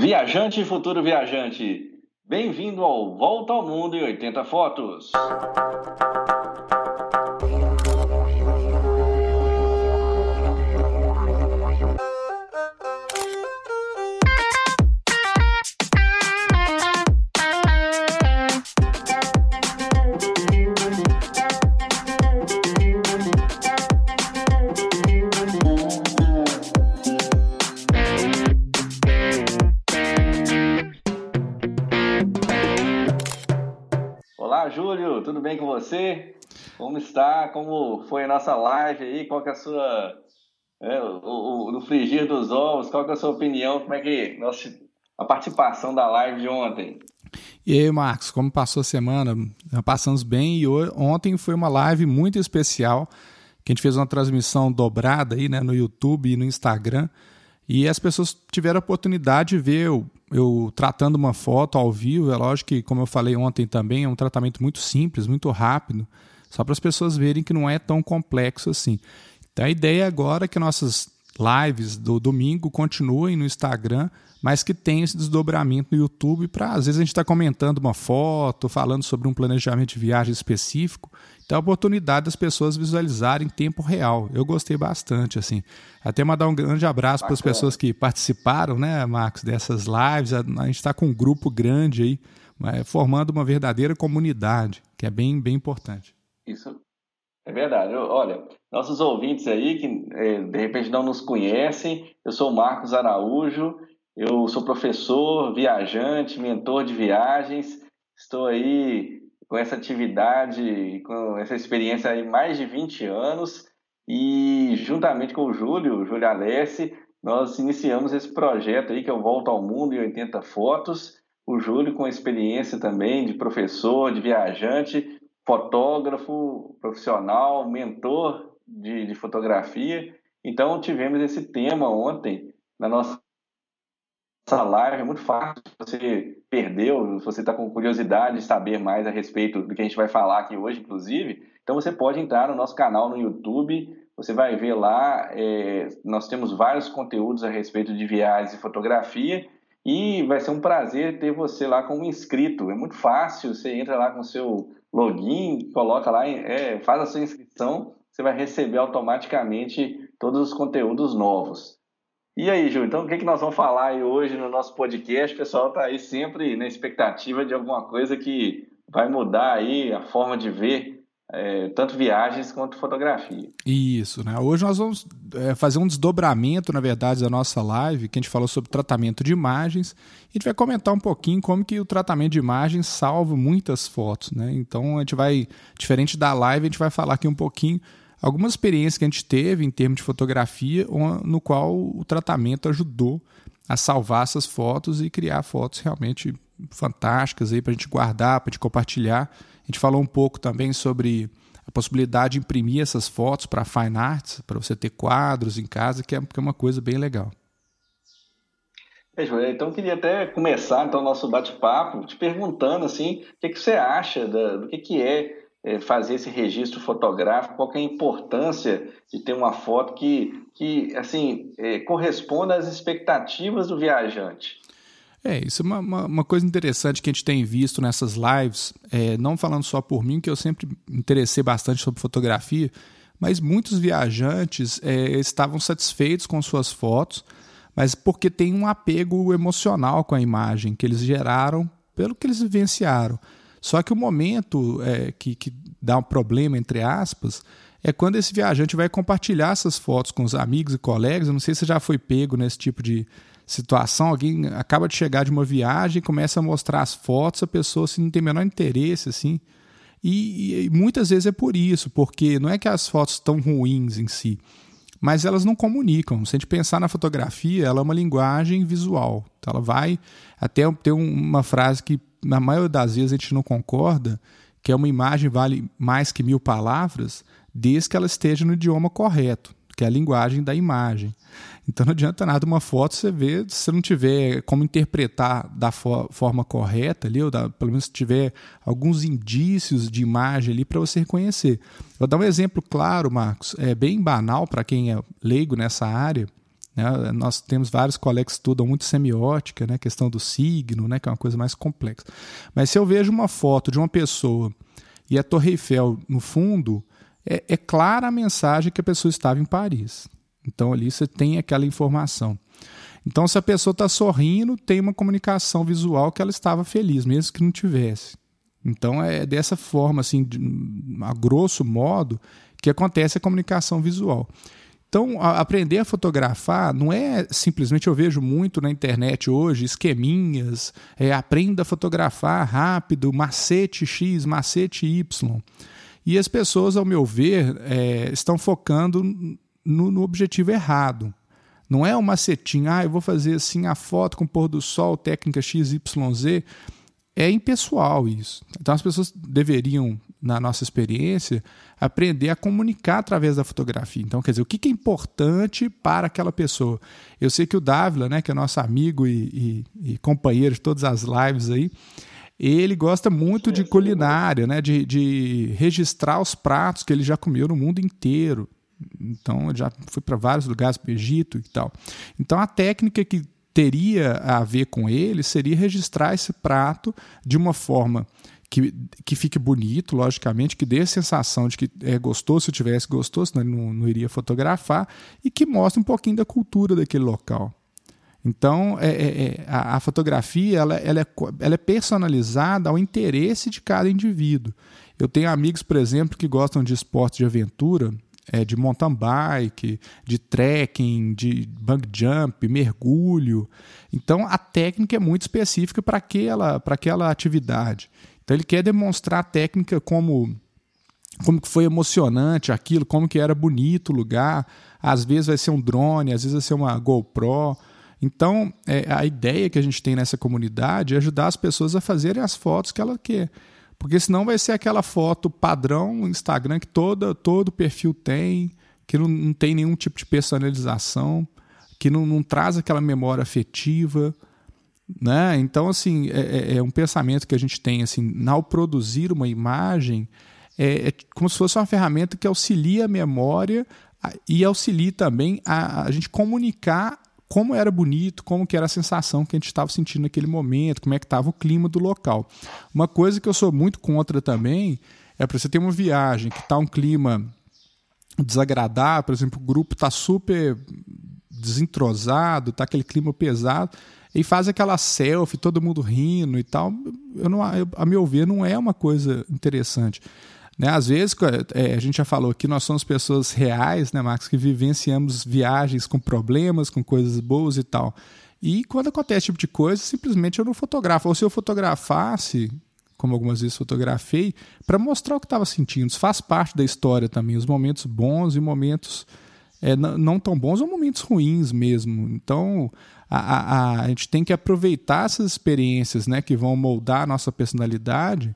Viajante e futuro viajante, bem-vindo ao Volta ao Mundo em 80 Fotos. Está? Como foi a nossa live aí? Qual é a sua... É, o, o, no frigir dos ovos, qual é a sua opinião? Como é que... Nossa, a participação da live de ontem? E aí, Marcos, como passou a semana? Passamos bem e ontem foi uma live muito especial, que a gente fez uma transmissão dobrada aí, né, no YouTube e no Instagram, e as pessoas tiveram a oportunidade de ver eu, eu tratando uma foto ao vivo. É lógico que, como eu falei ontem também, é um tratamento muito simples, muito rápido, só para as pessoas verem que não é tão complexo assim. Então a ideia agora é que nossas lives do domingo continuem no Instagram, mas que tenha esse desdobramento no YouTube para às vezes a gente está comentando uma foto, falando sobre um planejamento de viagem específico então, a oportunidade das pessoas visualizarem em tempo real. Eu gostei bastante, assim. Até mandar um grande abraço para as pessoas que participaram, né, Marcos, dessas lives. A, gente está com um grupo grande aí, é, formando uma verdadeira comunidade, que é bem, bem importante. Isso é verdade. Olha, nossos ouvintes aí que é, de repente não nos conhecem, eu sou o Marcos Araújo, eu sou professor, viajante, mentor de viagens, estou aí com essa atividade, com essa experiência aí mais de 20 anos e juntamente com o Júlio, o Júlio Alessi, nós iniciamos esse projeto aí que é o Volta ao Mundo em 80 Fotos. O Júlio com experiência também de professor, de viajante, fotógrafo profissional, mentor de, de fotografia. Então tivemos esse tema ontem na nossa live é muito fácil. Se você perdeu, se você está com curiosidade de saber mais a respeito do que a gente vai falar aqui hoje, inclusive, então você pode entrar no nosso canal no YouTube. Você vai ver lá, é, nós temos vários conteúdos a respeito de viagens e fotografia. E vai ser um prazer ter você lá como inscrito. É muito fácil, você entra lá com seu login, coloca lá, é, faz a sua inscrição, você vai receber automaticamente todos os conteúdos novos. E aí, Ju, então o que, que nós vamos falar aí hoje no nosso podcast? O pessoal está aí sempre na expectativa de alguma coisa que vai mudar aí a forma de ver é, tanto viagens quanto fotografia. Isso, né? Hoje nós vamos é, fazer um desdobramento, na verdade, da nossa live, que a gente falou sobre tratamento de imagens. A gente vai comentar um pouquinho como que o tratamento de imagens salva muitas fotos, né? Então a gente vai, diferente da live, a gente vai falar aqui um pouquinho algumas experiências que a gente teve em termos de fotografia, no qual o tratamento ajudou a salvar essas fotos e criar fotos realmente fantásticas aí para a gente guardar, para a gente compartilhar. A gente falou um pouco também sobre a possibilidade de imprimir essas fotos para fine arts, para você ter quadros em casa, que é, que é uma coisa bem legal. É, então eu queria até começar então o nosso bate-papo te perguntando assim, o que, que você acha da, do que, que é é, fazer esse registro fotográfico, qual é a importância de ter uma foto que, que assim, é, corresponda às expectativas do viajante. É, isso é uma, uma, uma, coisa interessante que a gente tem visto nessas lives, é, não falando só por mim, que eu sempre interessei bastante sobre fotografia, mas muitos viajantes é, estavam satisfeitos com suas fotos, mas porque tem um apego emocional com a imagem que eles geraram pelo que eles vivenciaram. Só que o momento é, que, que dá um problema, entre aspas, é quando esse viajante vai compartilhar essas fotos com os amigos e colegas. Eu não sei se já foi pego nesse tipo de situação. Alguém acaba de chegar de uma viagem, começa a mostrar as fotos, a pessoa assim, não tem o menor interesse, assim. E, e, muitas vezes é por isso, porque não é que as fotos estão ruins em si, mas elas não comunicam. Se a gente pensar na fotografia, ela é uma linguagem visual. Então ela vai até ter uma frase que na maioria das vezes a gente não concorda que uma imagem vale mais que mil palavras, desde que ela esteja no idioma correto, que é a linguagem da imagem. Então não adianta nada uma foto você ver se você não tiver como interpretar da forma correta ali, ou da, pelo menos se tiver alguns indícios de imagem ali para você reconhecer. Vou dar um exemplo claro, Marcos, é bem banal para quem é leigo nessa área. Né? Nós temos vários colegas que estudam muito semiótica, né? questão do signo, né? que é uma coisa mais complexa. Mas se eu vejo uma foto de uma pessoa e a Torre Eiffel no fundo, é, é clara a mensagem que a pessoa estava em Paris. Então ali você tem aquela informação. Então, se a pessoa está sorrindo, tem uma comunicação visual que ela estava feliz, mesmo que não tivesse. Então, é dessa forma, assim, de, a grosso modo, que acontece a comunicação visual. Então, a, aprender a fotografar não é simplesmente, eu vejo muito na internet hoje, esqueminhas, é, aprenda a fotografar rápido, macete X, macete Y. E as pessoas, ao meu ver, é, estão focando no, no objetivo errado. Não é um macetinho, ah, eu vou fazer assim a foto com o pôr do sol, técnica XYZ. É impessoal isso. Então as pessoas deveriam, na nossa experiência, aprender a comunicar através da fotografia. Então, quer dizer, o que é importante para aquela pessoa? Eu sei que o Dávila, né, que é nosso amigo e, e, e companheiro de todas as lives aí, ele gosta muito de culinária, né, de, de registrar os pratos que ele já comeu no mundo inteiro. Então, eu já fui para vários lugares, para o Egito e tal. Então, a técnica que teria a ver com ele seria registrar esse prato de uma forma que, que fique bonito, logicamente, que dê a sensação de que é gostoso, se tivesse gostoso, senão ele não, não iria fotografar, e que mostre um pouquinho da cultura daquele local. Então, é, é, é a, a, fotografia ela, ela, é, ela é personalizada ao interesse de cada indivíduo. Eu tenho amigos, por exemplo, que gostam de esportes de aventura, é, de mountain bike, de trekking, de bungee jump, mergulho. Então a técnica é muito específica para aquela, aquela atividade. Então ele quer demonstrar a técnica como como que foi emocionante aquilo, como que era bonito o lugar. Às vezes vai ser um drone, às vezes vai ser uma GoPro. Então, é, a ideia que a gente tem nessa comunidade é ajudar as pessoas a fazerem as fotos que ela quer. Porque senão vai ser aquela foto padrão Instagram que toda, todo perfil tem, que não, não tem nenhum tipo de personalização, que não, não traz aquela memória afetiva. Né? Então, assim, é, é, é um pensamento que a gente tem assim, ao produzir uma imagem, é, é, como se fosse uma ferramenta que auxilia a memória e auxilia também a, a gente comunicar como era bonito, como que era a sensação que a gente estava sentindo naquele momento, como é que estava o clima do local. Uma coisa que eu sou muito contra também é para você ter uma viagem que está um clima desagradável, por exemplo, o grupo está super desentrosado, está aquele clima pesado, e faz aquela selfie, todo mundo rindo e tal. Eu não, eu, a meu ver, não é uma coisa interessante. Né? Às vezes, é, a gente já falou aqui, nós somos pessoas reais, né, Marcos, que vivenciamos viagens com problemas, com coisas boas e tal. E quando acontece esse tipo de coisa, simplesmente eu não fotografo. Ou se eu fotografasse, como algumas vezes fotografei, para mostrar o que estava sentindo. Isso faz parte da história também, os momentos bons e momentos é, não tão bons ou momentos ruins mesmo. Então, a, a, a, gente tem que aproveitar essas experiências né, que vão moldar a nossa personalidade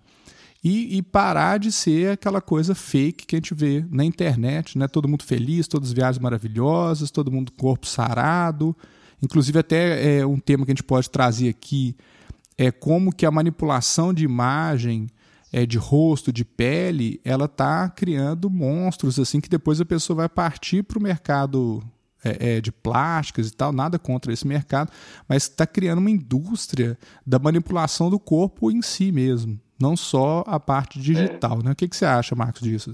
e, e, parar de ser aquela coisa fake que a gente vê na internet, né? Todo mundo feliz, todas as viagens maravilhosas, todo mundo corpo sarado. Inclusive até é um tema que a gente pode trazer aqui é como que a manipulação de imagem, é, de rosto, de pele, ela está criando monstros assim que depois a pessoa vai partir para o mercado é, é, de plásticas e tal, nada contra esse mercado, mas está criando uma indústria da manipulação do corpo em si mesmo não só a parte digital. É. Né? O que, que você acha, Marcos, disso?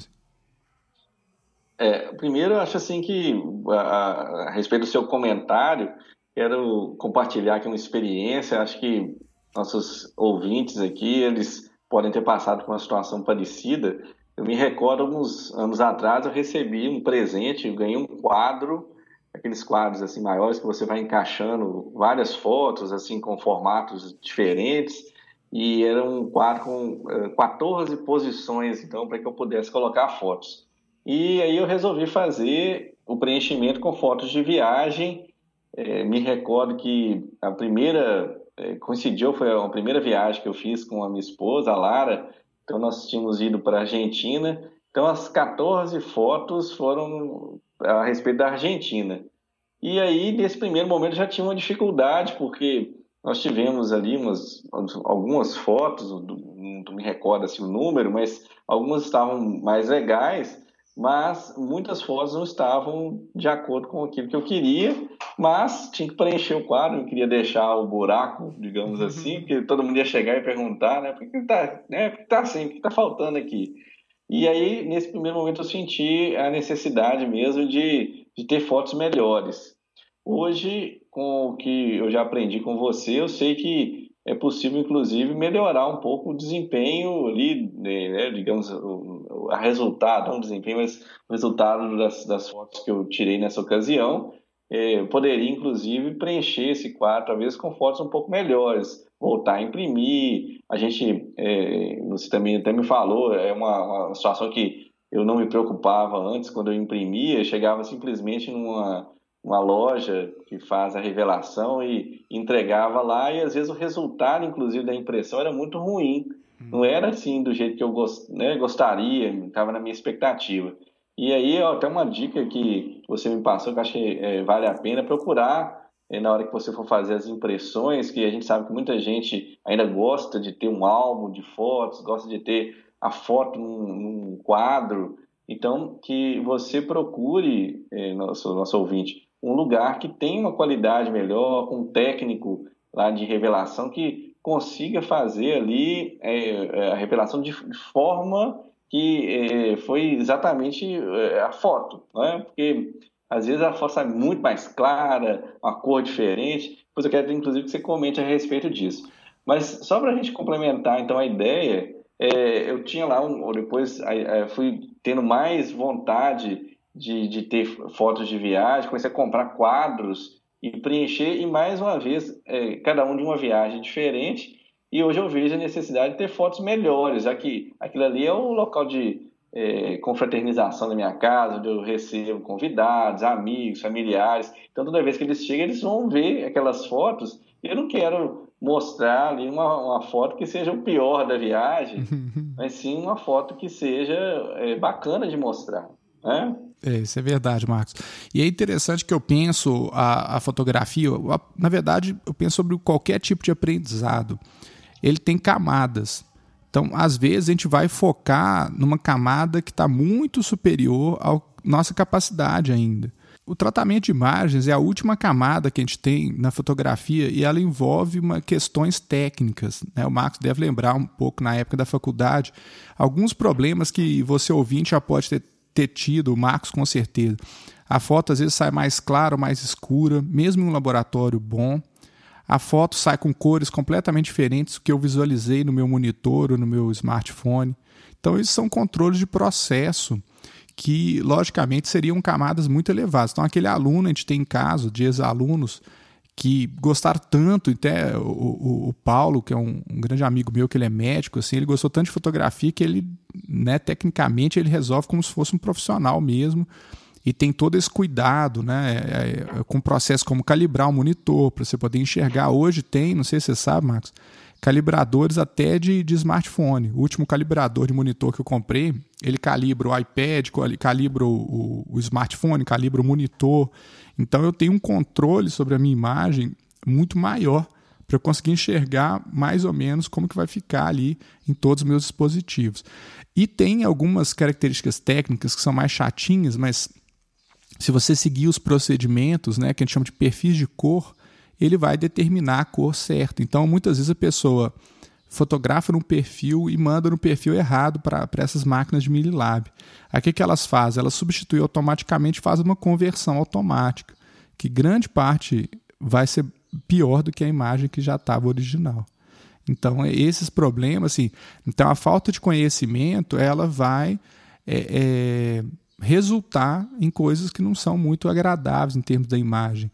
É, primeiro, eu acho assim que, a, a, respeito do seu comentário, quero compartilhar aqui uma experiência. Acho que nossos ouvintes aqui, eles podem ter passado por uma situação parecida. Eu me recordo, alguns anos atrás, eu recebi um presente, eu ganhei um quadro, aqueles quadros assim maiores que você vai encaixando várias fotos assim com formatos diferentes e era um quadro com 14 eh, posições, então, para que eu pudesse colocar fotos. E aí eu resolvi fazer o preenchimento com fotos de viagem. É, me recordo que a primeira, é, coincidiu, foi a primeira viagem que eu fiz com a minha esposa, a Lara. Então, nós tínhamos ido para a Argentina. Então, as 14 fotos foram a respeito da Argentina. E aí, nesse primeiro momento, já tinha uma dificuldade, porque nós tivemos ali umas, algumas fotos, não me recordo assim, o número, mas algumas estavam mais legais, mas muitas fotos não estavam de acordo com aquilo que eu queria. mas tinha que preencher o quadro, não queria deixar o buraco, digamos uhum. assim, porque todo mundo ia chegar e perguntar, né, por que tá, né, por que tá assim, o que tá faltando aqui? E aí, nesse primeiro momento, eu senti a necessidade mesmo de, de ter fotos melhores. Hoje, com o que eu já aprendi com você, eu sei que é possível, inclusive, melhorar um pouco o desempenho ali, né, né digamos, o, a resultado, não o desempenho, mas o resultado das, das fotos que eu tirei nessa ocasião. É, poderia, inclusive, preencher esse quadro, talvez com fotos um pouco melhores, voltar a imprimir. A gente, é, você também até me falou, é uma, uma situação que eu não me preocupava antes, quando eu imprimia, chegava simplesmente numa uma loja que faz a revelação e entregava lá e às vezes o resultado, inclusive, da impressão era muito ruim. Não era assim do jeito que eu gost, né, gostaria, estava na minha expectativa. E aí, ó, até uma dica que você me passou que eu que é, vale a pena procurar é, na hora que você for fazer as impressões, que a gente sabe que muita gente ainda gosta de ter um álbum de fotos, gosta de ter a foto num, num quadro. Então, que você procure, é, nosso, nosso ouvinte, um lugar que tem uma qualidade melhor, um técnico lá de revelação que consiga fazer ali é, é a revelação de forma que é, foi exatamente é, a foto, né? porque às vezes a foto sai muito mais clara, uma cor diferente, depois eu quero inclusive que você comente a respeito disso. Mas só para a gente complementar então a ideia, é, eu tinha lá um, depois fui tendo mais vontade de, de ter fotos de viagem, comecei a comprar quadros e preencher, e mais uma vez, é, cada um de uma viagem diferente. E hoje eu vejo a necessidade de ter fotos melhores, já que aquilo ali é o local de é, confraternização da minha casa, onde eu recebo convidados, amigos, familiares. Então, toda vez que eles chegam, eles vão ver aquelas fotos. Eu não quero mostrar ali uma, uma foto que seja o pior da viagem, mas sim uma foto que seja é, bacana de mostrar. Né? É, isso é verdade, Marcos. E é interessante que eu penso a, a fotografia, a, na verdade, eu penso sobre qualquer tipo de aprendizado. Ele tem camadas. Então, às vezes, a gente vai focar numa camada que está muito superior à nossa capacidade ainda. O tratamento de imagens é a última camada que a gente tem na fotografia e ela envolve uma, questões técnicas. Né? O Marcos deve lembrar um pouco na época da faculdade alguns problemas que você ouvinte já pode ter ter tido, o Marcos com certeza. A foto às vezes sai mais clara mais escura, mesmo em um laboratório bom. A foto sai com cores completamente diferentes do que eu visualizei no meu monitor ou no meu smartphone. Então, esses são controles de processo que, logicamente, seriam camadas muito elevadas. Então, aquele aluno, a gente tem caso de ex-alunos que gostaram tanto, até o, o, o Paulo, que é um, um, grande amigo meu, que ele é médico, assim, ele gostou tanto de fotografia que ele, né, tecnicamente, ele resolve como se fosse um profissional mesmo e tem todo esse cuidado, né, é, é, com processo como calibrar o monitor para você poder enxergar. Hoje tem, não sei se você sabe, Marcos, calibradores até de, de smartphone. O último calibrador de monitor que eu comprei, ele calibra o iPad, calibra o, o, o smartphone, calibra o monitor. Então eu tenho um controle sobre a minha imagem muito maior para eu conseguir enxergar mais ou menos como que vai ficar ali em todos os meus dispositivos. E tem algumas características técnicas que são mais chatinhas, mas se você seguir os procedimentos, né, que a gente chama de perfis de cor, ele vai determinar a cor certa. Então, muitas vezes a pessoa fotografa num perfil e manda no perfil errado para essas máquinas de Mililab. Aí o que, que elas fazem? Elas substituem automaticamente, fazem uma conversão automática, que grande parte vai ser pior do que a imagem que já estava original. Então, esses problemas, assim, então a falta de conhecimento, ela vai é, é, resultar em coisas que não são muito agradáveis em termos da imagem.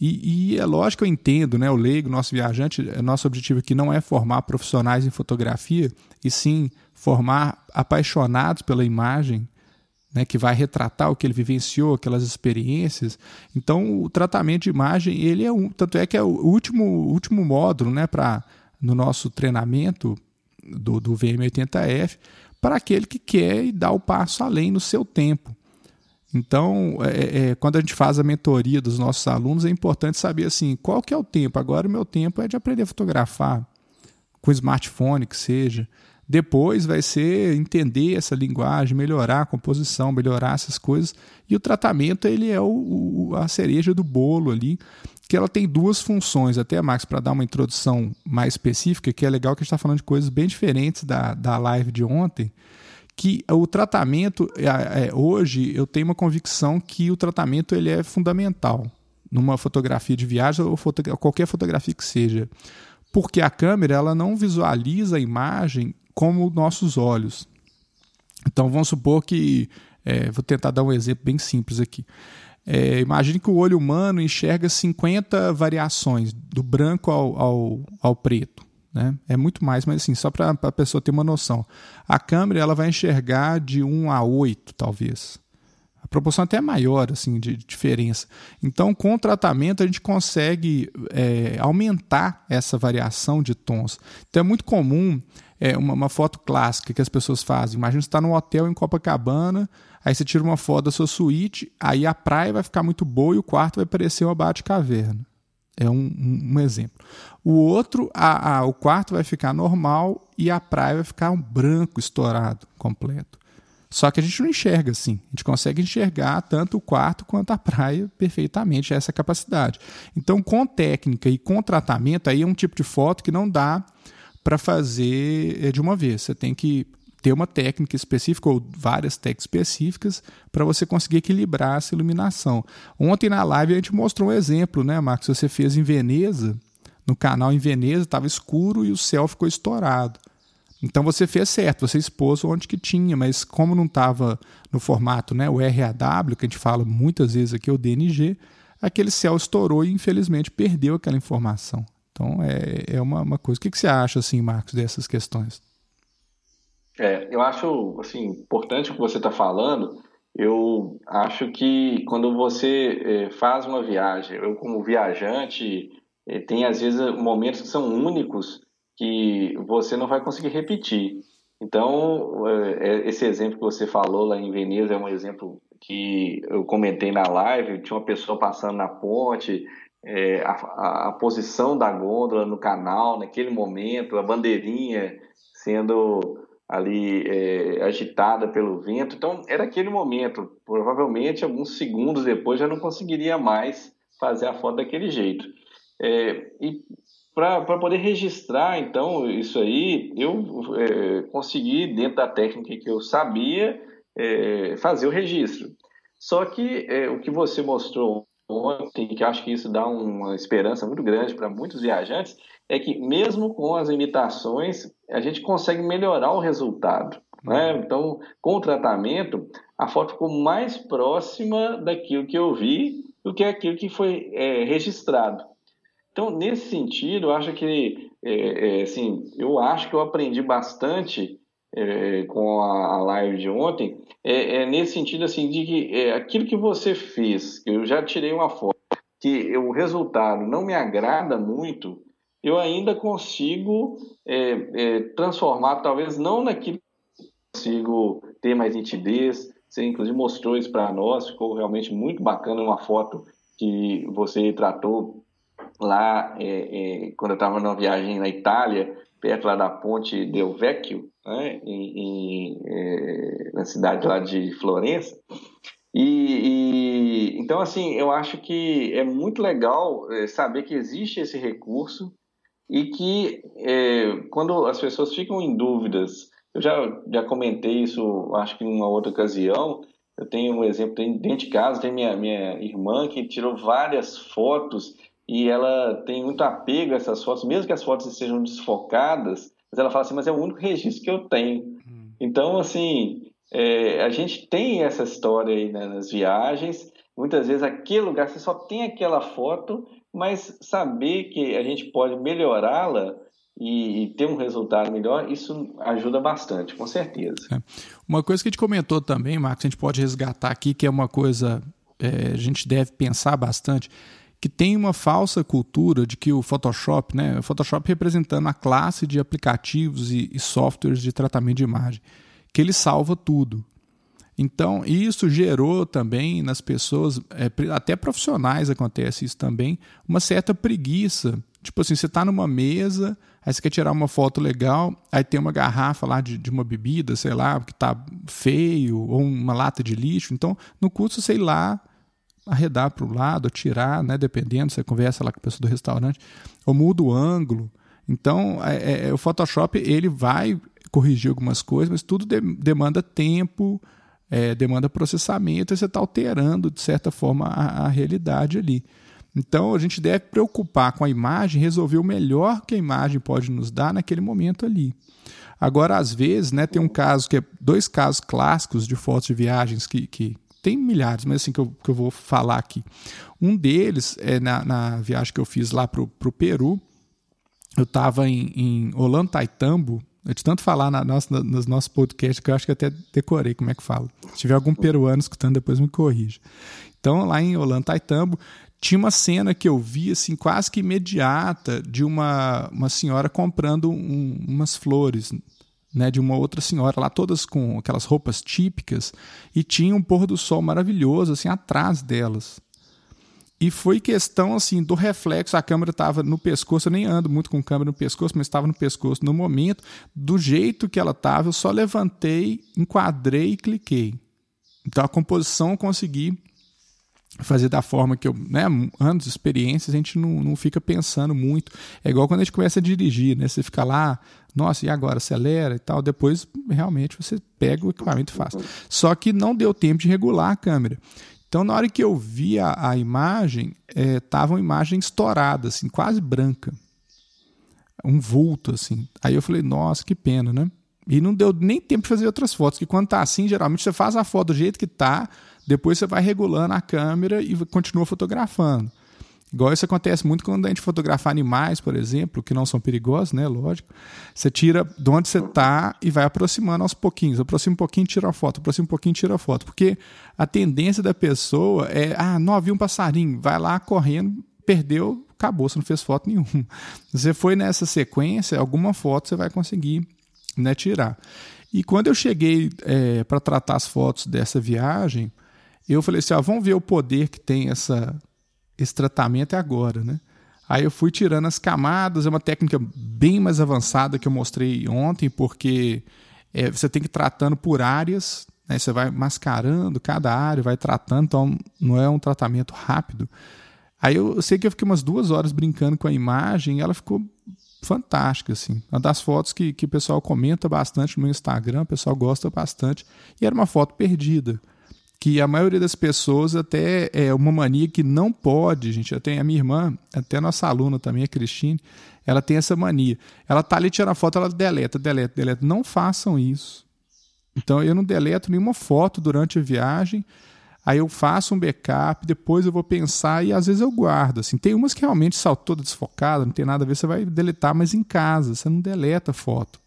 E, e, é lógico eu entendo, né? O leigo, nosso viajante, nosso objetivo aqui não é formar profissionais em fotografia, e sim formar apaixonados pela imagem, né, que vai retratar o que ele vivenciou, aquelas experiências. Então, o tratamento de imagem, ele é um, tanto é que é o último, último módulo, né, para no nosso treinamento do, do VM80F, para aquele que quer dar o passo além no seu tempo. Então, é, é, é, quando a gente faz a mentoria dos nossos alunos, é importante saber assim, qual que é o tempo. Agora o meu tempo é de aprender a fotografar com smartphone que seja, Depois vai ser entender essa linguagem, melhorar a composição, melhorar essas coisas. E o tratamento ele é o, o, a cereja do bolo ali, que ela tem duas funções, até, Max, para dar uma introdução mais específica, que é legal que a gente está falando de coisas bem diferentes da, da live de ontem, que o tratamento, é, é, hoje, eu tenho uma convicção que o tratamento ele é fundamental numa fotografia de viagem ou foto, qualquer fotografia que seja porque a câmera ela não visualiza a imagem como nossos olhos. Então vamos supor que, é, vou tentar dar um exemplo bem simples aqui. É, imagine que o olho humano enxerga 50 variações, do branco ao, ao, ao preto. Né? É muito mais, mas assim, só para a pessoa ter uma noção. A câmera ela vai enxergar de 1 a 8, talvez. A proporção até é maior assim, de diferença. Então, com o tratamento, a gente consegue é, aumentar essa variação de tons. Então, é muito comum é, uma, uma, foto clássica que as pessoas fazem. Imagina você está num hotel em Copacabana, aí você tira uma foto da sua suíte, aí a praia vai ficar muito boa e o quarto vai parecer uma bate-caverna. É um, um, um, exemplo. O outro, a, a, o quarto vai ficar normal e a praia vai ficar um branco estourado completo. Só que a gente não enxerga assim. A gente consegue enxergar tanto o quarto quanto a praia perfeitamente, essa capacidade. Então, com técnica e com tratamento, aí é um tipo de foto que não dá para fazer eh, de uma vez. Você tem que ter uma técnica específica ou várias técnicas específicas para você conseguir equilibrar essa iluminação. Ontem na live a gente mostrou um exemplo, né, Marcos? Você fez em Veneza, no canal em Veneza, estava escuro e o céu ficou estourado. Então você fez certo, você expôs onde que tinha, mas como não estava no formato, né, o RAW, que a gente fala muitas vezes aqui, o DNG, aquele céu estourou e infelizmente perdeu aquela informação. Então é, é uma, uma coisa. O que, que você acha, assim, Marcos, dessas questões? É, eu acho assim, importante o que você está falando. Eu acho que quando você é, faz uma viagem, eu como viajante, é, tem às vezes momentos que são únicos que você não vai conseguir repetir. Então, é, é, esse exemplo que você falou lá em Veneza é um exemplo que eu comentei na live. Tinha uma pessoa passando na ponte, é, a, a, posição da gôndola no canal naquele momento, a bandeirinha sendo ali é, agitada pelo vento. Então, era aquele momento. Provavelmente, alguns segundos depois, já não conseguiria mais fazer a foto daquele jeito. É, e para poder registrar, então, isso aí, eu é, consegui, dentro da técnica que eu sabia, é, fazer o registro. Só que é, o que você mostrou ontem, que acho que isso dá uma esperança muito grande para muitos viajantes, é que mesmo com as imitações, a gente consegue melhorar o resultado. Né? Uhum. Então, com o tratamento, a foto ficou mais próxima daquilo que eu vi do que aquilo que foi é, registrado. Então, nesse sentido, eu acho que, é, é, assim, eu acho que eu aprendi bastante é, com a, live de ontem, é, é, nesse sentido, assim, de que é, aquilo que você fez, eu já tirei uma foto, que o resultado não me agrada muito, eu ainda consigo transformar, talvez não naquilo que consigo ter mais nitidez, você inclusive mostrou isso para nós, ficou realmente muito bacana uma foto que você tratou lá, quando eu estava numa viagem na Itália, perto lá da ponte Del Vecchio, né, em, em, é, na cidade lá de Florença. E, e, então, assim, eu acho que é muito legal é, saber que existe esse recurso e que é, quando as pessoas ficam em dúvidas, eu já, já comentei isso, acho que em uma outra ocasião, eu tenho um exemplo dentro de casa, tem minha, minha irmã que tirou várias fotos e ela tem muito apego a essas fotos, mesmo que as fotos estejam desfocadas, mas ela fala assim, mas é o único registro que eu tenho. Hum. Então, assim, é, a gente tem essa história aí né, nas viagens, muitas vezes aquele lugar você só tem aquela foto, mas saber que a gente pode melhorá-la e, e, ter um resultado melhor, isso ajuda bastante, com certeza. É. Uma coisa que a gente comentou também, Marcos, a gente pode resgatar aqui, que é uma coisa é, a gente deve pensar bastante, que tem uma falsa cultura de que o Photoshop, né, o Photoshop representando a classe de aplicativos e, e softwares de tratamento de imagem, que ele salva tudo. Então, isso gerou também nas pessoas, é, até profissionais acontece isso também, uma certa preguiça Tipo assim, você está numa mesa, aí você quer tirar uma foto legal, aí tem uma garrafa lá de, de uma bebida, sei lá, que está feio, ou uma lata de lixo. Então, no curso, sei lá, arredar para o lado, tirar, né, dependendo, você conversa lá com a pessoa do restaurante, ou muda o ângulo. Então, é, é, é, o Photoshop ele vai corrigir algumas coisas, mas tudo de, demanda tempo, é, demanda processamento, e você está alterando, de certa forma, a, a, realidade ali. Então, a gente deve preocupar com a imagem, resolver o melhor que a imagem pode nos dar naquele momento ali. Agora, às vezes, né, tem um caso que é dois casos clássicos de fotos de viagens que, que tem milhares, mas assim que eu, que eu vou falar aqui. Um deles é na, na viagem que eu fiz lá para o Peru. Eu estava em, em Olantaytambo, de tanto falar na nossa, nos nossos podcasts que eu acho que até decorei como é que fala. Se tiver algum peruano escutando, depois me corrija. Então, lá em Olantaytambo, tinha uma cena que eu vi assim quase que imediata de uma, uma senhora comprando um, umas flores né, de uma outra senhora lá, todas com aquelas roupas típicas, e tinha um pôr do sol maravilhoso assim atrás delas. E foi questão assim do reflexo, a câmera estava no pescoço, eu nem ando muito com câmera no pescoço, mas estava no pescoço no momento, do jeito que ela estava, eu só levantei, enquadrei e cliquei. Então a composição eu consegui fazer da forma que eu, né, anos de experiências, a gente não, não fica pensando muito. É igual quando a gente começa a dirigir, né? Você fica lá, nossa, e agora? Acelera e tal. Depois, realmente, você pega o equipamento e faz. Só que não deu tempo de regular a câmera. Então, na hora que eu vi a, a imagem, estava é, uma imagem estourada, assim, quase branca. Um vulto, assim. Aí eu falei, nossa, que pena, né? E não deu nem tempo de fazer outras fotos, que quando tá assim, geralmente você faz a foto do jeito que tá, depois você vai regulando a câmera e continua fotografando. Igual isso acontece muito quando a gente fotografa animais, por exemplo, que não são perigosos, né? Lógico. Você tira de onde você está e vai aproximando aos pouquinhos. Aproxima um pouquinho, tira a foto. Aproxima um pouquinho, tira a foto. Porque a tendência da pessoa é, ah, não, vi um passarinho. Vai lá correndo, perdeu, acabou, você não fez foto nenhuma. Você foi nessa sequência, alguma foto você vai conseguir né, tirar. E quando eu cheguei é, para tratar as fotos dessa viagem, eu falei assim: ah, vamos ver o poder que tem essa, esse tratamento é agora, né? Aí eu fui tirando as camadas, é uma técnica bem mais avançada que eu mostrei ontem, porque é, você tem que ir tratando por áreas, né? você vai mascarando cada área, vai tratando, então não é um tratamento rápido. Aí eu, eu sei que eu fiquei umas duas horas brincando com a imagem e ela ficou fantástica, assim. Uma das fotos que, que o pessoal comenta bastante no meu Instagram, o pessoal gosta bastante, e era uma foto perdida que a maioria das pessoas até é uma mania que não pode, gente. Eu tenho a minha irmã, até nossa aluna também, a Cristine, ela tem essa mania. Ela tá ali tirando a foto, ela deleta, deleta, deleta. Não façam isso. Então eu não deleto nenhuma foto durante a viagem. Aí eu faço um backup, depois eu vou pensar e às vezes eu guardo. Assim, tem umas que realmente são toda desfocada, não tem nada a ver, você vai deletar, mas em casa, você não deleta foto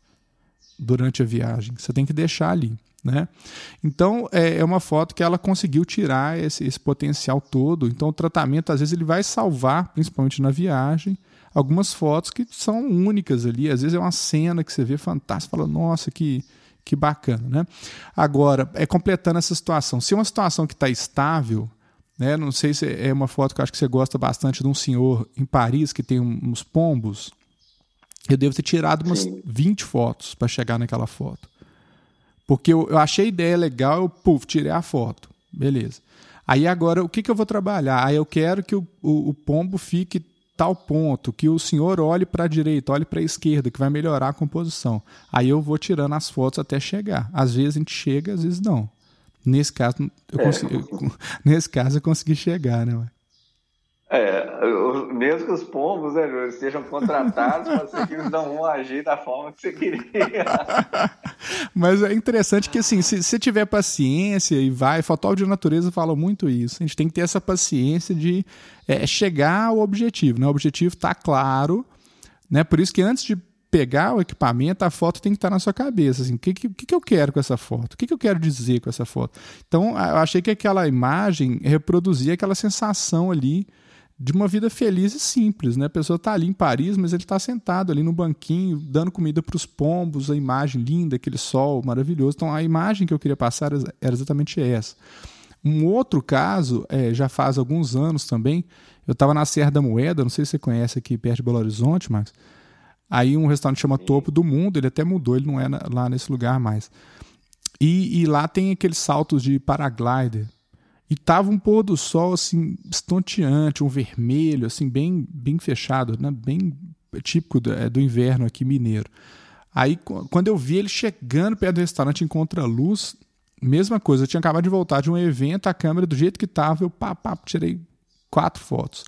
durante a viagem. Você tem que deixar ali. Né? Então é, é, uma foto que ela conseguiu tirar esse, esse, potencial todo. Então o tratamento às vezes ele vai salvar, principalmente na viagem, algumas fotos que são únicas ali. Às vezes é uma cena que você vê fantástica, fala nossa que que bacana, né? Agora é completando essa situação. Se é uma situação que está estável, né? Não sei se é uma foto que eu acho que você gosta bastante de um senhor em Paris que tem uns pombos. Eu devo ter tirado umas Sim. 20 fotos para chegar naquela foto. Porque eu, eu achei a ideia legal, eu puf, tirei a foto. Beleza. Aí agora, o que, que eu vou trabalhar? Aí eu quero que o, o, o pombo fique tal ponto, que o senhor olhe para a direita, olhe para a esquerda, que vai melhorar a composição. Aí eu vou tirando as fotos até chegar. Às vezes a gente chega, às vezes não. Nesse caso, eu, consegui, é. nesse caso eu consegui chegar, né? É, mesmo que os pombos né, estejam contratados, mas eles não vão agir da forma que você queria. Mas é interessante que, assim, se você tiver paciência e vai, fotógrafo de natureza fala muito isso. A gente tem que ter essa paciência de é, chegar ao objetivo. Né? O objetivo está claro, né? Por isso que antes de pegar o equipamento, a foto tem que estar na sua cabeça. Assim, o que, que, que eu quero com essa foto? O que, que eu quero dizer com essa foto? Então, eu achei que aquela imagem reproduzia aquela sensação ali de uma vida feliz e simples, né? A pessoa está ali em Paris, mas ele está sentado ali no banquinho, dando comida para os pombos, a imagem linda, aquele sol maravilhoso. Então, a imagem que eu queria passar era exatamente essa. Um outro caso, é, já faz alguns anos também, Eu estava na Serra da Moeda, não sei se você conhece aqui perto de Belo Horizonte, Max. Aí um restaurante chama Topo do Mundo, ele até mudou, ele não é lá nesse lugar mais. E, e lá tem aqueles saltos de paraglider. E tava um pôr do sol assim estonteante, um vermelho assim bem bem fechado, né? Bem típico do, é, do inverno aqui mineiro. Aí quando eu vi ele chegando perto do restaurante em contra-luz, mesma coisa, eu tinha acabado de voltar de um evento, a câmera do jeito que tava, eu pá, pá, tirei quatro fotos.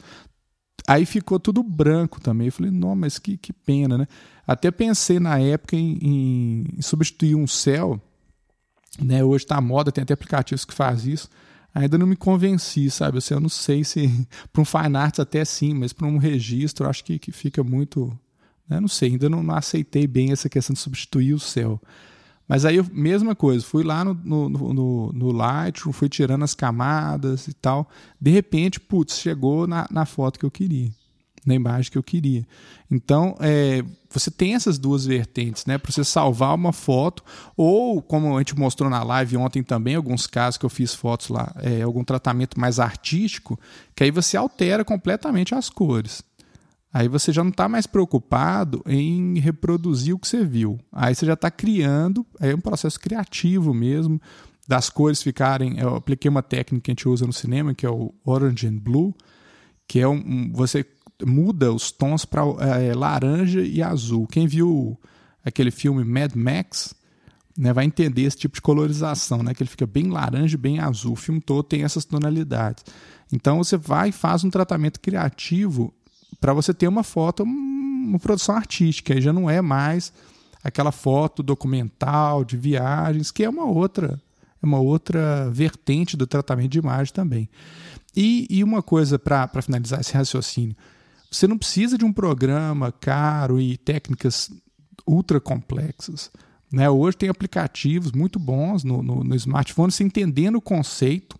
Aí ficou tudo branco também. Eu falei, não, mas que, que pena, né? Até pensei na época em, em substituir um céu, né? Hoje está moda, tem até aplicativos que faz isso. Ainda não me convenci, sabe? Assim, eu não sei se para um fine arts até sim, mas para um registro acho que, que fica muito, né? não sei, ainda não, não aceitei bem essa questão de substituir o céu. Mas aí, mesma coisa, fui lá no, no, no, no Lightroom, fui tirando as camadas e tal. De repente, putz, chegou na, na foto que eu queria, na imagem que eu queria. Então, é, você tem essas duas vertentes, né? Para você salvar uma foto, ou como a gente mostrou na live ontem também, alguns casos que eu fiz fotos lá, é, algum tratamento mais artístico, que aí você altera completamente as cores. Aí você já não está mais preocupado em reproduzir o que você viu. Aí você já está criando, é um processo criativo mesmo, das cores ficarem. Eu apliquei uma técnica que a gente usa no cinema, que é o Orange and Blue, que é um. Você muda os tons para é, laranja e azul. Quem viu aquele filme Mad Max né, vai entender esse tipo de colorização, né, que ele fica bem laranja e bem azul. O filme todo tem essas tonalidades. Então você vai e faz um tratamento criativo para você ter uma foto, uma produção artística, e já não é mais aquela foto documental de viagens, que é uma outra, é uma outra vertente do tratamento de imagem também. E, e uma coisa para finalizar esse raciocínio, você não precisa de um programa caro e técnicas ultra complexas. Né? Hoje tem aplicativos muito bons no, no, no smartphone, se entendendo o conceito,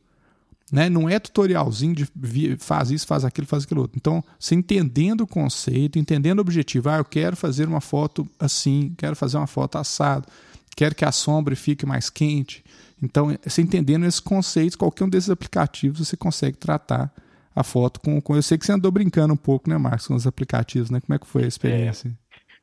né? Não é tutorialzinho de faz isso, faz aquilo, faz aquilo outro. Então, você entendendo o conceito, entendendo o objetivo, ah, eu quero fazer uma foto assim, quero fazer uma foto assado, quero que a sombra fique mais quente. Então, você entendendo esses conceitos, qualquer um desses aplicativos você consegue tratar a foto com, com. Eu sei que você andou brincando um pouco, né, Marcos, com os aplicativos, né? Como é que foi a experiência?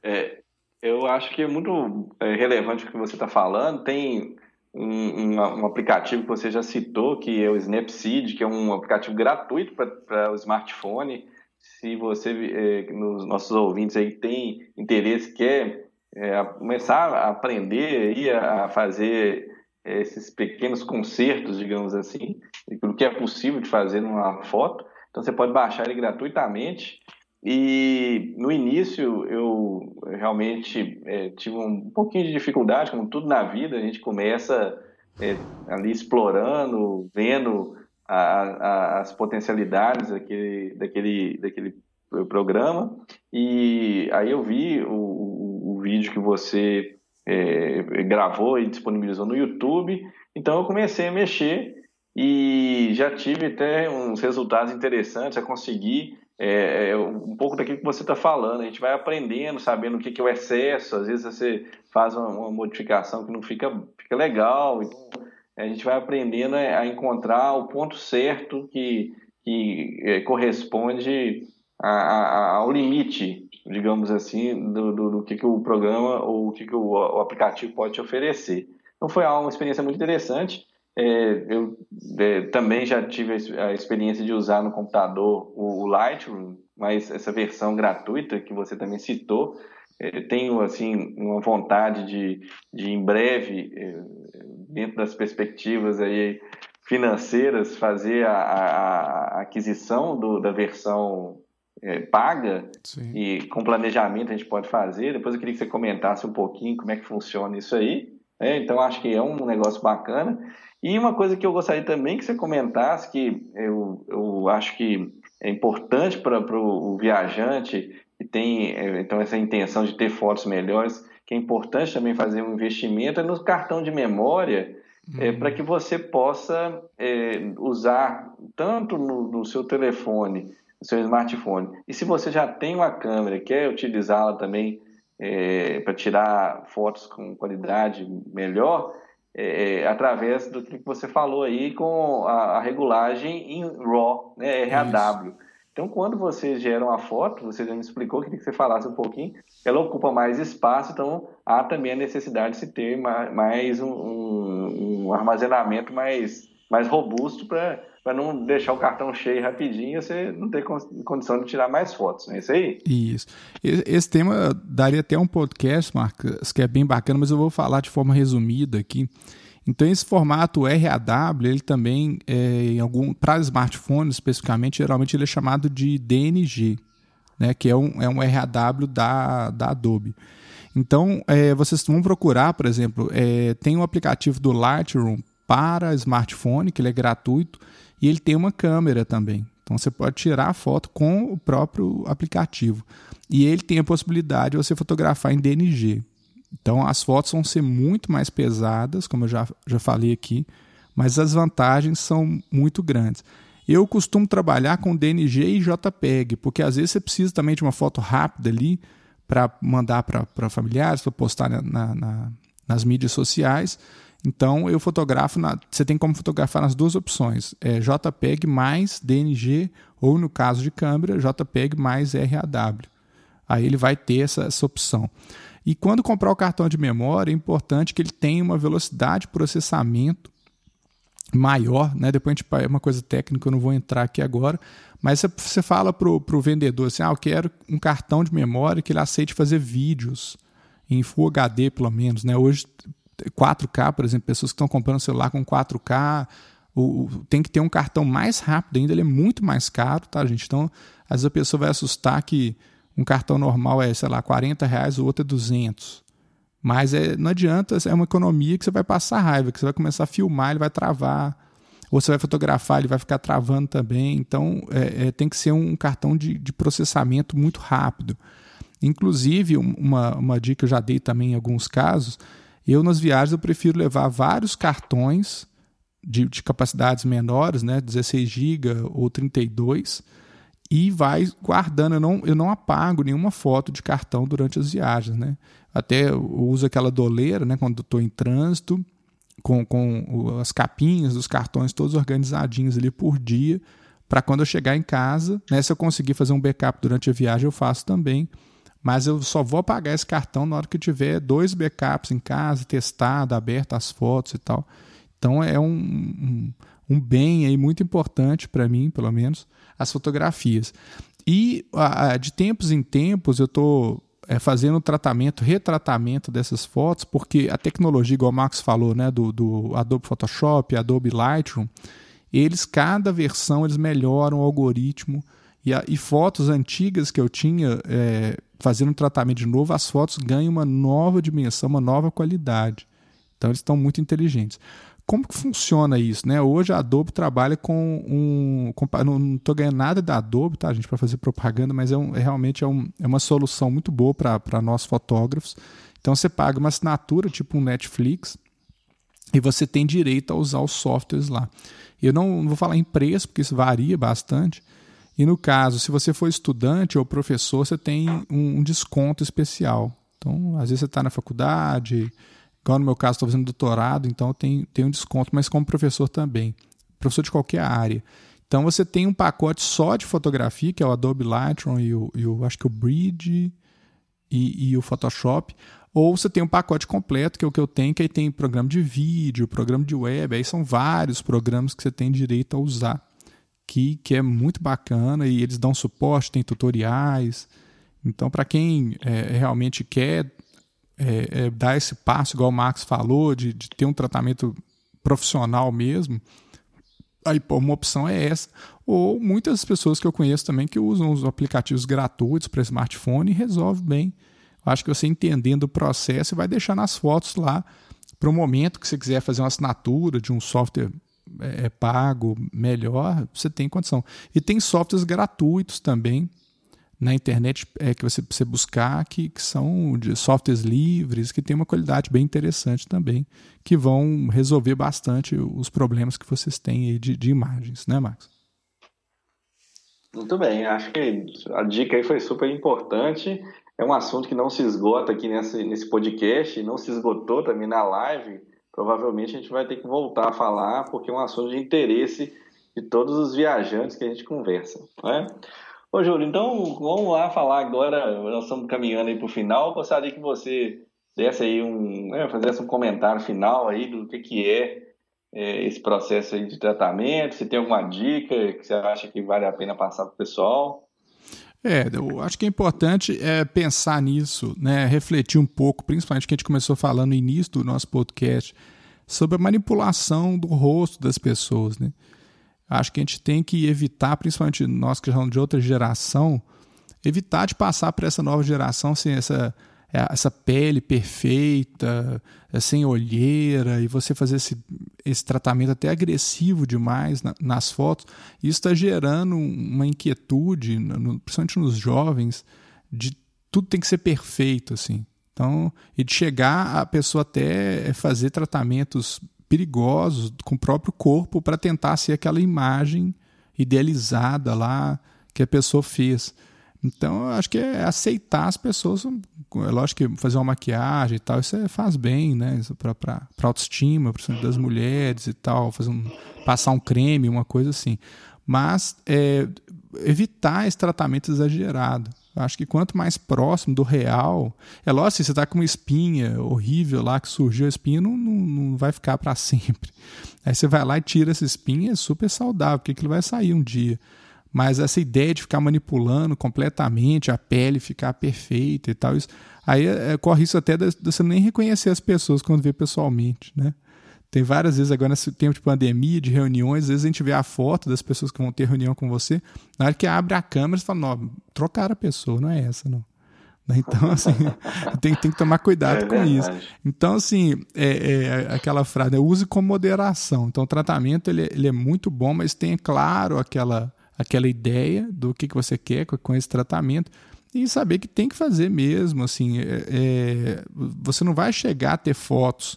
É, é eu acho que é muito é, relevante o que você está falando. Tem um, um, um, aplicativo que você já citou, que é o Snapseed, que é um aplicativo gratuito para o smartphone. Se você, é, nos nossos ouvintes aí, tem interesse, quer é, começar a aprender aí a fazer esses pequenos concertos, digamos assim, do que é possível de fazer numa foto. Então você pode baixar ele gratuitamente e no início eu realmente é, tive um pouquinho de dificuldade, como tudo na vida, a gente começa é, ali explorando, vendo a, a, as potencialidades daquele, daquele, daquele programa. E aí eu vi o, o, o vídeo que você é, gravou e disponibilizou no YouTube, então eu comecei a mexer e já tive até uns resultados interessantes a conseguir é, é, um pouco daquilo que você está falando. A gente vai aprendendo, sabendo o que, que é o excesso. Às vezes você faz uma, uma modificação que não fica, fica legal. Então, a gente vai aprendendo a encontrar o ponto certo que, que é, corresponde a, a, ao limite, digamos assim, do, do, do, que, que o programa ou o que, que o, o aplicativo pode te oferecer. Então foi uma experiência muito interessante. É, eu é, também já tive a experiência de usar no computador o, o Lightroom, mas essa versão gratuita que você também citou, é, tenho assim uma vontade de, de em breve, é, dentro das perspectivas aí financeiras, fazer a, a, a aquisição do, da versão é, paga Sim. e com planejamento a gente pode fazer. Depois eu queria que você comentasse um pouquinho como é que funciona isso aí. É, então acho que é um negócio bacana. E uma coisa que eu gostaria também que você comentasse, que eu, eu acho que é importante para o viajante que tem é, então essa intenção de ter fotos melhores, que é importante também fazer um investimento é no cartão de memória, é, uhum. para que você possa é, usar tanto no, no, seu telefone, seu smartphone, e se você já tem uma câmera, quer utilizá-la também é, para tirar fotos com qualidade melhor, é, é, através do que você falou aí com a, a regulagem em RAW, né, RAW. Isso. Então, quando você gera uma foto, você já me explicou, queria que você falasse um pouquinho, ela ocupa mais espaço, então há também a necessidade de se ter mais um, um, um armazenamento mais, mais robusto para para não deixar o cartão cheio rapidinho, você não ter condição de tirar mais fotos, não é isso aí? Isso. Esse tema daria até um podcast, Marcos, que é bem bacana, mas eu vou falar de forma resumida aqui. Então esse formato RAW, ele também, é, em algum para smartphones especificamente, geralmente ele é chamado de DNG, né, que é um, é um RAW da, da Adobe. Então, é, vocês vão procurar, por exemplo, é, tem um aplicativo do Lightroom para smartphone, que ele é gratuito, e ele tem uma câmera também. Então você pode tirar a foto com o próprio aplicativo. E ele tem a possibilidade de você fotografar em DNG. Então as fotos vão ser muito mais pesadas, como eu já, já falei aqui, mas as vantagens são muito grandes. Eu costumo trabalhar com DNG e JPEG, porque às vezes você precisa também de uma foto rápida ali para mandar para familiares, para postar na, na, nas mídias sociais. Então eu fotografo, na, você tem como fotografar nas duas opções, é JPEG mais DNG ou no caso de câmera, JPEG mais RAW. Aí ele vai ter essa, essa opção. E quando comprar o cartão de memória, é importante que ele tenha uma velocidade de processamento maior, né? Depois a gente é uma coisa técnica, eu não vou entrar aqui agora, mas você fala para o vendedor assim, ah, eu quero um cartão de memória que ele aceite fazer vídeos em Full HD pelo menos, né? Hoje 4K, por exemplo, pessoas que estão comprando celular com 4K, o, o, tem que ter um cartão mais rápido ainda, ele é muito mais caro, tá, gente? Então, às vezes a pessoa vai assustar que um cartão normal é, sei lá, 40 reais, o outro é 200. Mas é, não adianta, é uma economia que você vai passar raiva, que você vai começar a filmar, ele vai travar, ou você vai fotografar, ele vai ficar travando também. Então, é, é, tem que ser um cartão de, de processamento muito rápido. Inclusive, uma, uma dica que eu já dei também em alguns casos, eu, nas viagens, eu prefiro levar vários cartões de, de capacidades menores, né, 16 GB ou 32, e vai guardando. Eu não, eu não apago nenhuma foto de cartão durante as viagens. Né? Até uso aquela doleira né, quando estou em trânsito, com, com as capinhas dos cartões todos organizadinhos ali por dia, para quando eu chegar em casa, né, se eu conseguir fazer um backup durante a viagem, eu faço também mas eu só vou apagar esse cartão na hora que tiver dois backups em casa, testado, aberto as fotos e tal. Então é um, um, um bem aí muito importante para mim, pelo menos, as fotografias. E de tempos em tempos eu estou é, fazendo tratamento, retratamento dessas fotos, porque a tecnologia, igual o Max falou, né, do, do Adobe Photoshop, Adobe Lightroom, eles, cada versão, eles melhoram o algoritmo. E, a, e fotos antigas que eu tinha, é, fazendo um tratamento de novo, as fotos ganham uma nova dimensão, uma nova qualidade. Então eles estão muito inteligentes. Como que funciona isso? Né? Hoje a Adobe trabalha com um. Com, não estou ganhando nada da Adobe, tá, gente, para fazer propaganda, mas é, um, é realmente é, um, é, uma solução muito boa para nós fotógrafos. Então você paga uma assinatura, tipo um Netflix, e você tem direito a usar os softwares lá. Eu não, não vou falar em preço, porque isso varia bastante, e no caso, se você for estudante ou professor, você tem um, desconto especial. Então, às vezes você está na faculdade, igual no meu caso, estou fazendo doutorado, então tem, tem um desconto, mas como professor também. Professor de qualquer área. Então você tem um pacote só de fotografia, que é o Adobe Lightroom e o, e o acho que o Bridge e, e, o Photoshop, ou você tem um pacote completo, que é o que eu tenho, que aí tem programa de vídeo, programa de web, aí são vários programas que você tem direito a usar que, que é muito bacana e eles dão suporte, tem tutoriais. Então, para quem é, realmente quer é, é, dar esse passo, igual o Max falou, de, de ter um tratamento profissional mesmo, aí pô, uma opção é essa. Ou muitas pessoas que eu conheço também que usam os aplicativos gratuitos para smartphone e resolve bem. Acho que você entendendo o processo vai deixar nas fotos lá para o momento que você quiser fazer uma assinatura de um software é, é pago melhor, você tem condição. E tem softwares gratuitos também na internet é, que você precisa buscar, que, que são de softwares livres, que tem uma qualidade bem interessante também, que vão resolver bastante os problemas que vocês têm aí de, de imagens, né, Max? Muito bem, acho que a dica aí foi super importante. É um assunto que não se esgota aqui nesse, nesse podcast, não se esgotou também na live provavelmente a gente vai ter que voltar a falar, porque é um assunto de interesse de todos os viajantes que a gente conversa. Né? Ô, Júlio, então vamos lá falar agora, nós estamos caminhando aí para o final, gostaria que você desse aí um, né, fizesse um comentário final aí do que, que é, é, esse processo aí de tratamento, se tem alguma dica que você acha que vale a pena passar para o pessoal. É, eu acho que é importante é, pensar nisso, né, refletir um pouco, principalmente que a gente começou falando no início do nosso podcast, sobre a manipulação do rosto das pessoas, né? Acho que a gente tem que evitar, principalmente nós que somos de outra geração, evitar de passar para essa nova geração sem essa, essa pele perfeita, sem olheira, e você fazer esse, esse tratamento até agressivo demais na, nas fotos. Isso está gerando uma inquietude, no, principalmente nos jovens, de tudo tem que ser perfeito, assim. Então, e de chegar a pessoa até fazer tratamentos perigosos com o próprio corpo para tentar ser aquela imagem idealizada lá que a pessoa fez. Então, eu acho que é aceitar as pessoas. É lógico que fazer uma maquiagem e tal, isso é, faz bem, né? Para autoestima, principalmente das mulheres e tal, fazer um, passar um creme, uma coisa assim. Mas é, evitar esse tratamento exagerado. Acho que quanto mais próximo do real. É lógico, se você está com uma espinha horrível lá que surgiu, a espinha não, não, não vai ficar para sempre. Aí você vai lá e tira essa espinha, é super saudável, porque aquilo vai sair um dia. Mas essa ideia de ficar manipulando completamente a pele, ficar perfeita e tal, isso, aí é, corre isso até de, de você nem reconhecer as pessoas quando vê pessoalmente, né? Tem várias vezes agora nesse tempo de pandemia, de reuniões, às vezes a gente vê a foto das pessoas que vão ter reunião com você, na hora que abre a câmera, você fala, não, trocaram a pessoa, não é essa, não. Então, assim, tem, tem que tomar cuidado é com isso. Então, assim, é, é aquela frase, né, use com moderação. Então, o tratamento ele, ele é muito bom, mas tenha claro aquela, aquela ideia do que, que você quer com, esse tratamento e saber que tem que fazer mesmo. Assim, é, é você não vai chegar a ter fotos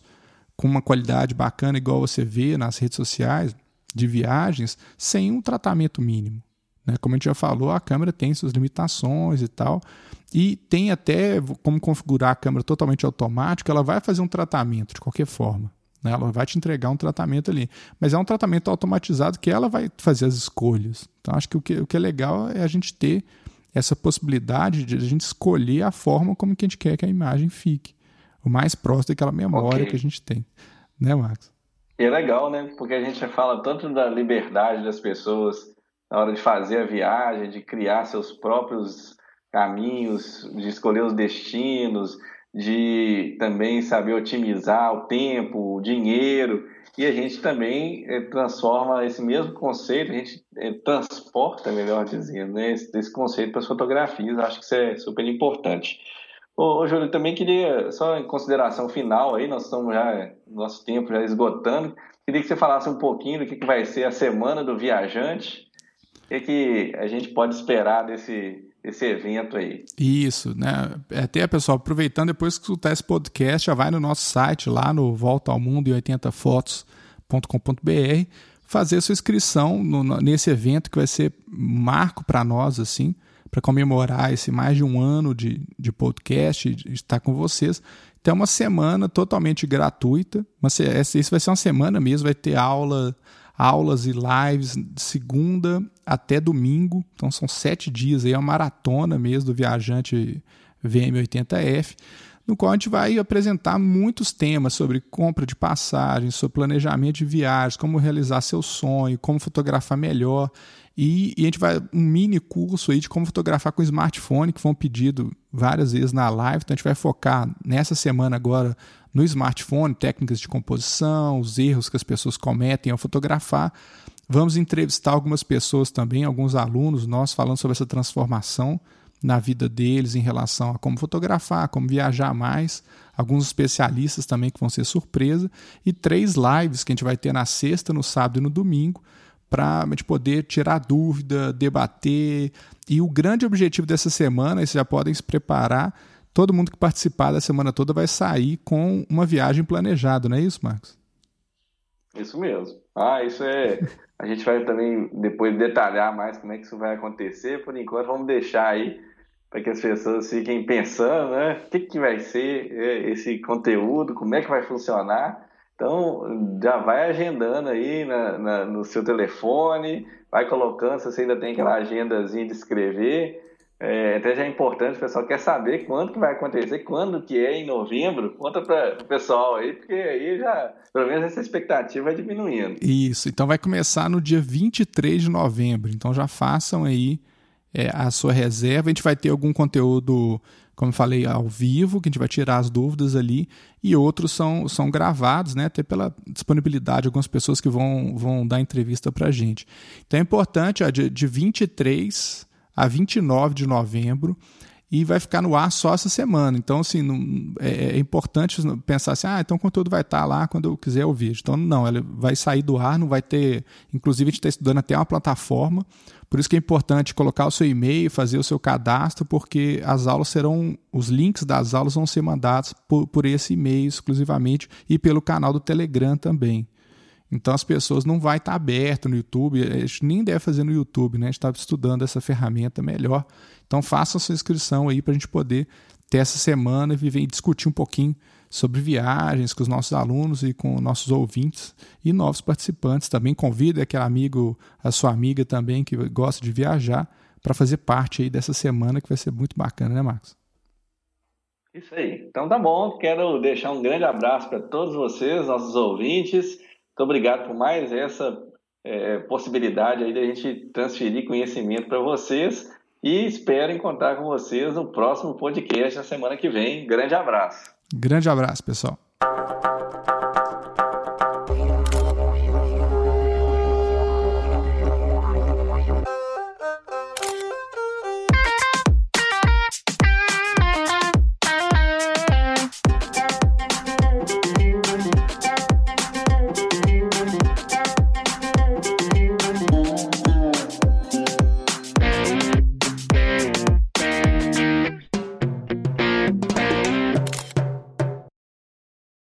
com uma qualidade bacana, igual você vê nas redes sociais de viagens, sem um tratamento mínimo. Né? Como a gente já falou, a câmera tem suas limitações e tal, e tem até como configurar a câmera totalmente automática, ela vai fazer um tratamento de qualquer forma. Né? Ela vai te entregar um tratamento ali. Mas é um tratamento automatizado que ela vai fazer as escolhas. Então, acho que o que, o que é legal é a gente ter essa possibilidade de a gente escolher a forma como que a gente quer que a imagem fique o mais próximo daquela memória okay. que a gente tem. Né, Max? E é legal, né? Porque a gente fala tanto da liberdade das pessoas na hora de fazer a viagem, de criar seus próprios caminhos, de escolher os destinos, de também saber otimizar o tempo, o dinheiro. E a gente também é, transforma esse mesmo conceito, a gente é, transporta, melhor dizendo, né, esse, esse conceito para as fotografias. Acho que isso é super importante. Ô, ô Júlio, também queria, só em consideração final aí, nós estamos já, nosso tempo já esgotando, queria que você falasse um pouquinho do que, que vai ser a Semana do Viajante, o que, que a gente pode esperar desse, desse evento aí. Isso, né? Até, pessoal, aproveitando, depois que escutar esse podcast, já vai no nosso site, lá no Volta ao Mundo e 80 fotos.com.br, fazer sua inscrição no, nesse evento que vai ser marco para nós, assim, para comemorar esse mais de um ano de, de podcast, de estar com vocês. Então, é uma semana totalmente gratuita. Mas isso vai ser uma semana mesmo, vai ter aula, aulas e lives de segunda até domingo. Então, são sete dias aí, é uma maratona mesmo do viajante VM80F no qual a gente vai apresentar muitos temas sobre compra de passagens, sobre planejamento de viagens, como realizar seu sonho, como fotografar melhor. E, e, a gente vai um mini curso aí de como fotografar com smartphone, que foi um pedido várias vezes na live. Então a gente vai focar nessa semana agora no smartphone, técnicas de composição, os erros que as pessoas cometem ao fotografar. Vamos entrevistar algumas pessoas também, alguns alunos nossos, falando sobre essa transformação na vida deles em relação a como fotografar, como viajar mais, alguns especialistas também que vão ser surpresa, e três lives que a gente vai ter na sexta, no sábado e no domingo, para a gente poder tirar dúvida, debater. E o grande objetivo dessa semana, vocês já podem se preparar, todo mundo que participar da semana toda vai sair com uma viagem planejada, não é isso, Marcos? Isso mesmo. Ah, isso é. A gente vai também depois detalhar mais como é que isso vai acontecer. Por enquanto, vamos deixar aí para que as pessoas fiquem pensando, né? O que, que vai ser é, esse conteúdo, como é que vai funcionar. Então, já vai agendando aí na, na, no seu telefone, vai colocando, se você ainda tem aquela agendazinha de escrever. É, até já é importante, o pessoal quer saber quando que vai acontecer, quando que é em novembro, conta para o pessoal aí, porque aí já, pelo menos essa expectativa vai diminuindo. Isso, então vai começar no dia 23 de novembro, então já façam aí é, a sua reserva, a gente vai ter algum conteúdo como falei, ao vivo, que a gente vai tirar as dúvidas ali, e outros são, são gravados, né, até pela disponibilidade de algumas pessoas que vão, vão dar entrevista para a gente. Então é importante, ó, de, de 23 a 29 de novembro, e vai ficar no ar só essa semana. Então, assim, não, é, é, importante pensar assim, ah, então o conteúdo vai estar lá quando eu quiser ouvir. Então, não, ele vai sair do ar, não vai ter. Inclusive, a gente está estudando até uma plataforma por isso que é importante colocar o seu e-mail, fazer o seu cadastro, porque as aulas serão, os links das aulas vão ser mandados por, por esse e-mail exclusivamente e pelo canal do Telegram também. Então as pessoas não vai estar aberto no YouTube, a gente nem deve fazer no YouTube, né? A gente está estudando essa ferramenta melhor. Então faça sua inscrição aí para a gente poder ter essa semana e viver e discutir um pouquinho sobre viagens com os nossos alunos e com nossos ouvintes e novos participantes. Também convida aquele amigo, a sua amiga também que gosta de viajar para fazer parte aí dessa semana que vai ser muito bacana, né, Marcos? Isso aí. Então tá bom. Quero deixar um grande abraço para todos vocês, nossos ouvintes. Muito obrigado por mais essa é, possibilidade aí de a gente transferir conhecimento para vocês e espero encontrar com vocês no próximo podcast na semana que vem. Grande abraço. Grande abraço, pessoal.